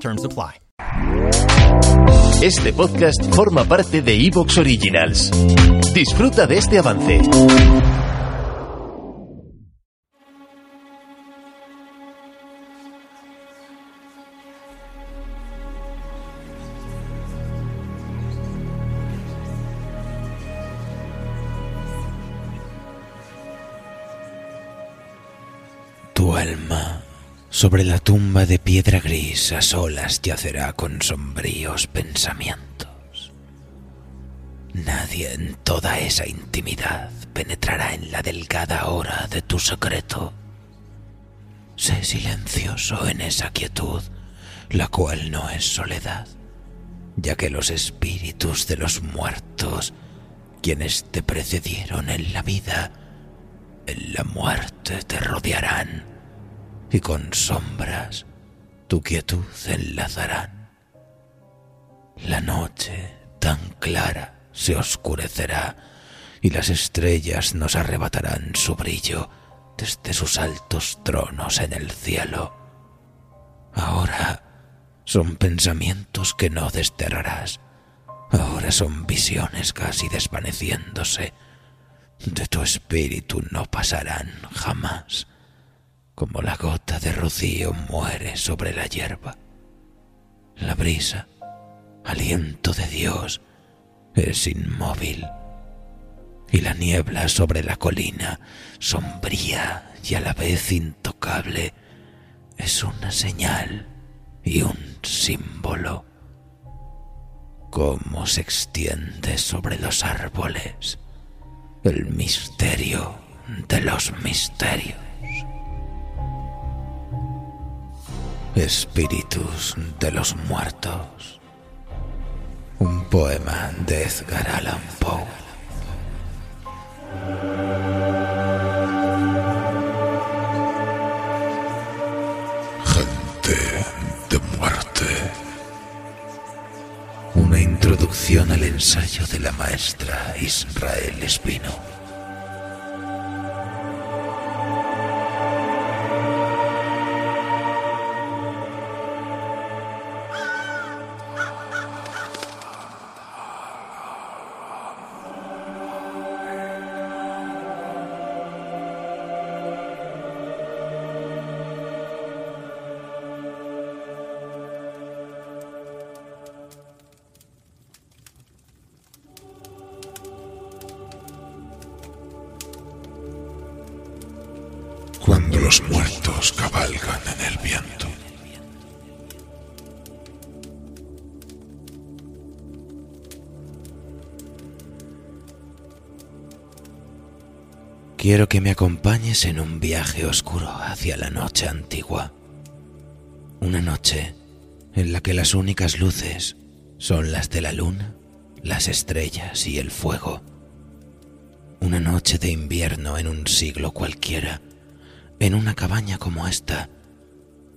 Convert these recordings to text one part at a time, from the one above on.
Terms apply. Este podcast forma parte de Evox Originals. Disfruta de este avance. Tu alma sobre la tumba de piedra gris a solas yacerá con sombríos pensamientos. Nadie en toda esa intimidad penetrará en la delgada hora de tu secreto. Sé silencioso en esa quietud, la cual no es soledad, ya que los espíritus de los muertos, quienes te precedieron en la vida, en la muerte te rodearán y con sombras tu quietud enlazarán. La noche tan clara se oscurecerá y las estrellas nos arrebatarán su brillo desde sus altos tronos en el cielo. Ahora son pensamientos que no desterrarás. Ahora son visiones casi desvaneciéndose. De tu espíritu no pasarán jamás como la gota de rocío muere sobre la hierba. La brisa, aliento de Dios, es inmóvil, y la niebla sobre la colina, sombría y a la vez intocable, es una señal y un símbolo. Cómo se extiende sobre los árboles el misterio de los misterios. Espíritus de los Muertos. Un poema de Edgar Allan Poe. Gente de muerte. Una introducción al ensayo de la maestra Israel Espino. Los muertos cabalgan en el viento. Quiero que me acompañes en un viaje oscuro hacia la noche antigua. Una noche en la que las únicas luces son las de la luna, las estrellas y el fuego. Una noche de invierno en un siglo cualquiera, en una cabaña como esta,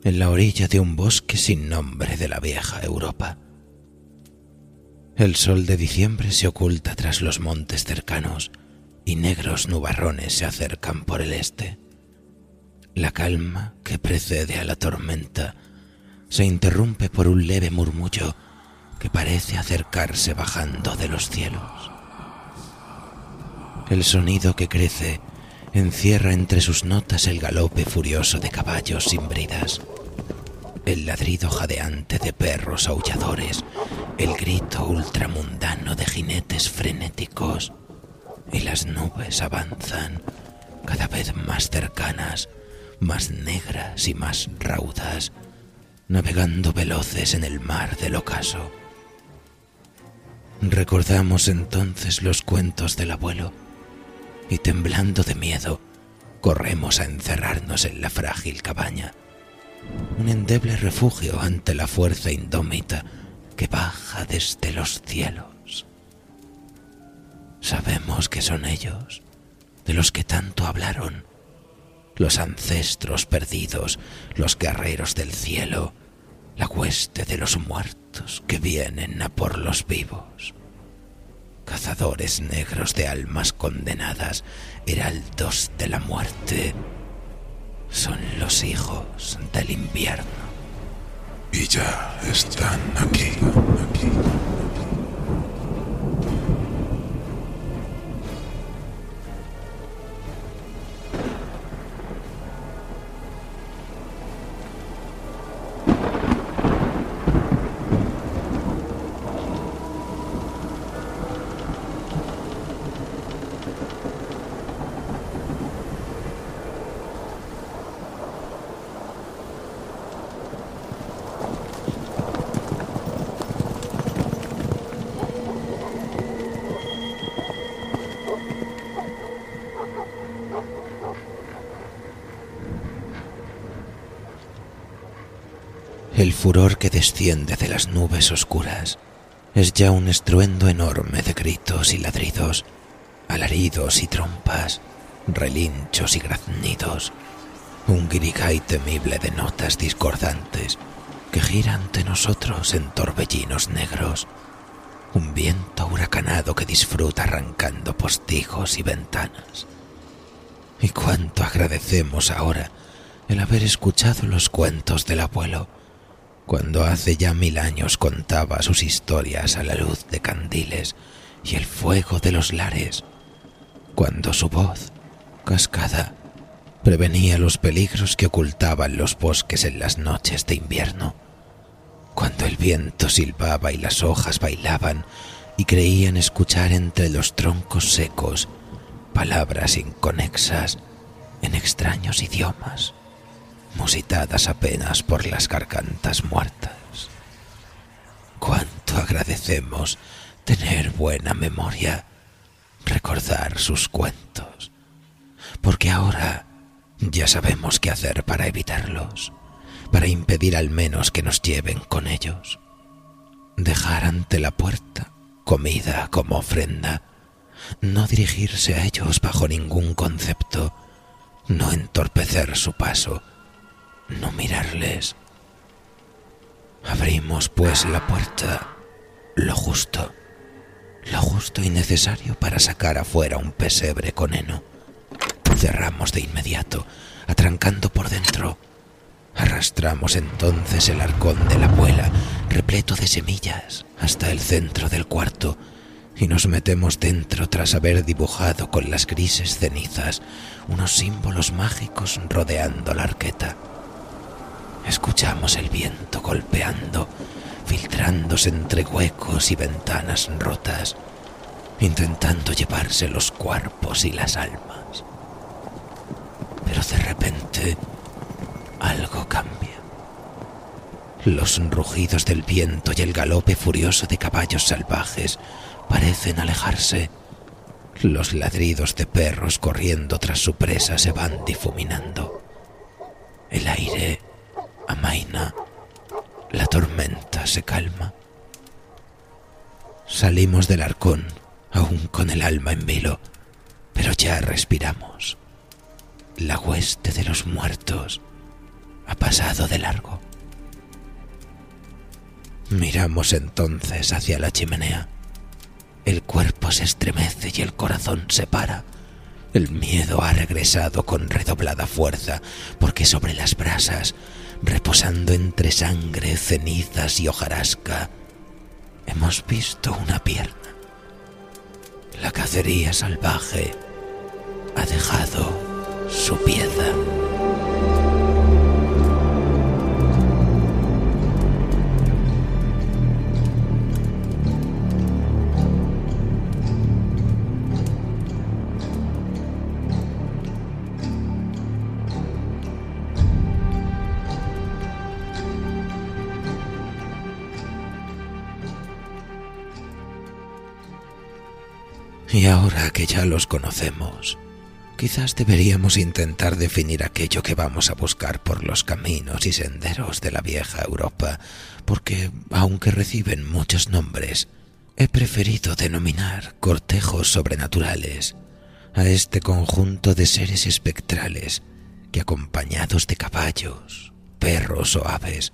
en la orilla de un bosque sin nombre de la vieja Europa. El sol de diciembre se oculta tras los montes cercanos y negros nubarrones se acercan por el este. La calma que precede a la tormenta se interrumpe por un leve murmullo que parece acercarse bajando de los cielos. El sonido que crece encierra entre sus notas el galope furioso de caballos sin bridas, el ladrido jadeante de perros aulladores, el grito ultramundano de jinetes frenéticos, y las nubes avanzan cada vez más cercanas, más negras y más raudas, navegando veloces en el mar del ocaso. Recordamos entonces los cuentos del abuelo y temblando de miedo, corremos a encerrarnos en la frágil cabaña, un endeble refugio ante la fuerza indómita que baja desde los cielos. Sabemos que son ellos, de los que tanto hablaron, los ancestros perdidos, los guerreros del cielo, la hueste de los muertos que vienen a por los vivos. Cazadores negros de almas condenadas, heraldos de la muerte, son los hijos del invierno. Y ya están aquí, aquí. El furor que desciende de las nubes oscuras es ya un estruendo enorme de gritos y ladridos, alaridos y trompas, relinchos y graznidos, un guirigay temible de notas discordantes que gira ante nosotros en torbellinos negros, un viento huracanado que disfruta arrancando postigos y ventanas. Y cuánto agradecemos ahora el haber escuchado los cuentos del abuelo, cuando hace ya mil años contaba sus historias a la luz de candiles y el fuego de los lares, cuando su voz, cascada, prevenía los peligros que ocultaban los bosques en las noches de invierno, cuando el viento silbaba y las hojas bailaban y creían escuchar entre los troncos secos palabras inconexas en extraños idiomas musitadas apenas por las gargantas muertas. Cuánto agradecemos tener buena memoria, recordar sus cuentos, porque ahora ya sabemos qué hacer para evitarlos, para impedir al menos que nos lleven con ellos. Dejar ante la puerta comida como ofrenda, no dirigirse a ellos bajo ningún concepto, no entorpecer su paso, no mirarles. Abrimos pues la puerta, lo justo, lo justo y necesario para sacar afuera un pesebre con heno. Cerramos de inmediato, atrancando por dentro. Arrastramos entonces el arcón de la abuela, repleto de semillas, hasta el centro del cuarto, y nos metemos dentro tras haber dibujado con las grises cenizas unos símbolos mágicos rodeando la arqueta. Escuchamos el viento golpeando, filtrándose entre huecos y ventanas rotas, intentando llevarse los cuerpos y las almas. Pero de repente algo cambia. Los rugidos del viento y el galope furioso de caballos salvajes parecen alejarse. Los ladridos de perros corriendo tras su presa se van difuminando. El aire amaina, la tormenta se calma. Salimos del arcón, aún con el alma en vilo, pero ya respiramos. La hueste de los muertos ha pasado de largo. Miramos entonces hacia la chimenea. El cuerpo se estremece y el corazón se para. El miedo ha regresado con redoblada fuerza, porque sobre las brasas reposando entre sangre, cenizas y hojarasca, hemos visto una pierna. La cacería salvaje ha dejado su pieza. Y ahora que ya los conocemos, Quizás deberíamos intentar definir aquello que vamos a buscar por los caminos y senderos de la vieja Europa, porque, aunque reciben muchos nombres, he preferido denominar cortejos sobrenaturales a este conjunto de seres espectrales que, acompañados de caballos, perros o aves,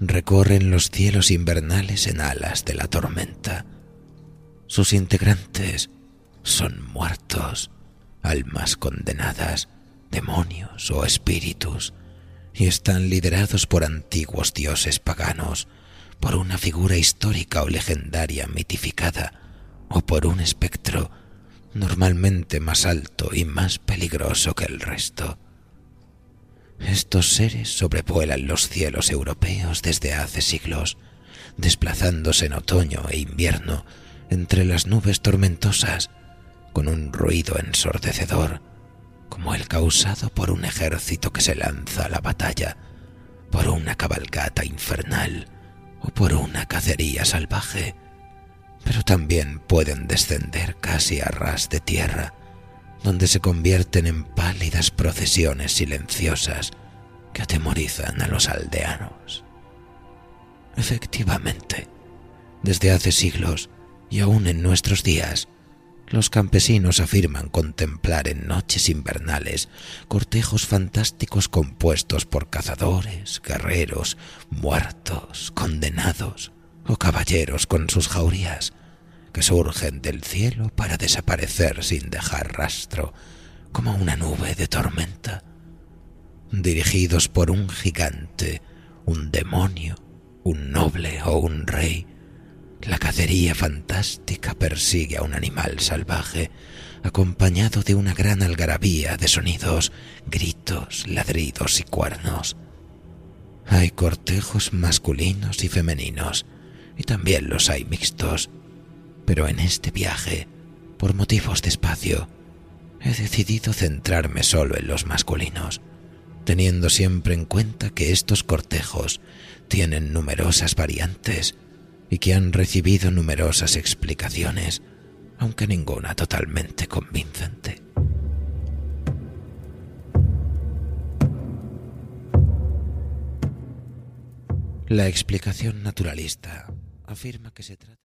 recorren los cielos invernales en alas de la tormenta. Sus integrantes son muertos almas condenadas, demonios o espíritus, y están liderados por antiguos dioses paganos, por una figura histórica o legendaria mitificada, o por un espectro normalmente más alto y más peligroso que el resto. Estos seres sobrevuelan los cielos europeos desde hace siglos, desplazándose en otoño e invierno entre las nubes tormentosas con un ruido ensordecedor, como el causado por un ejército que se lanza a la batalla, por una cabalgata infernal o por una cacería salvaje, pero también pueden descender casi a ras de tierra, donde se convierten en pálidas procesiones silenciosas que atemorizan a los aldeanos. Efectivamente, desde hace siglos y aún en nuestros días, los campesinos afirman contemplar en noches invernales cortejos fantásticos compuestos por cazadores, guerreros, muertos, condenados o caballeros con sus jaurías, que surgen del cielo para desaparecer sin dejar rastro, como una nube de tormenta, dirigidos por un gigante, un demonio, un noble o un rey, la cacería fantástica persigue a un animal salvaje, acompañado de una gran algarabía de sonidos, gritos, ladridos y cuernos. Hay cortejos masculinos y femeninos, y también los hay mixtos, pero en este viaje, por motivos de espacio, he decidido centrarme solo en los masculinos, teniendo siempre en cuenta que estos cortejos tienen numerosas variantes y que han recibido numerosas explicaciones, aunque ninguna totalmente convincente. La explicación naturalista afirma que se trata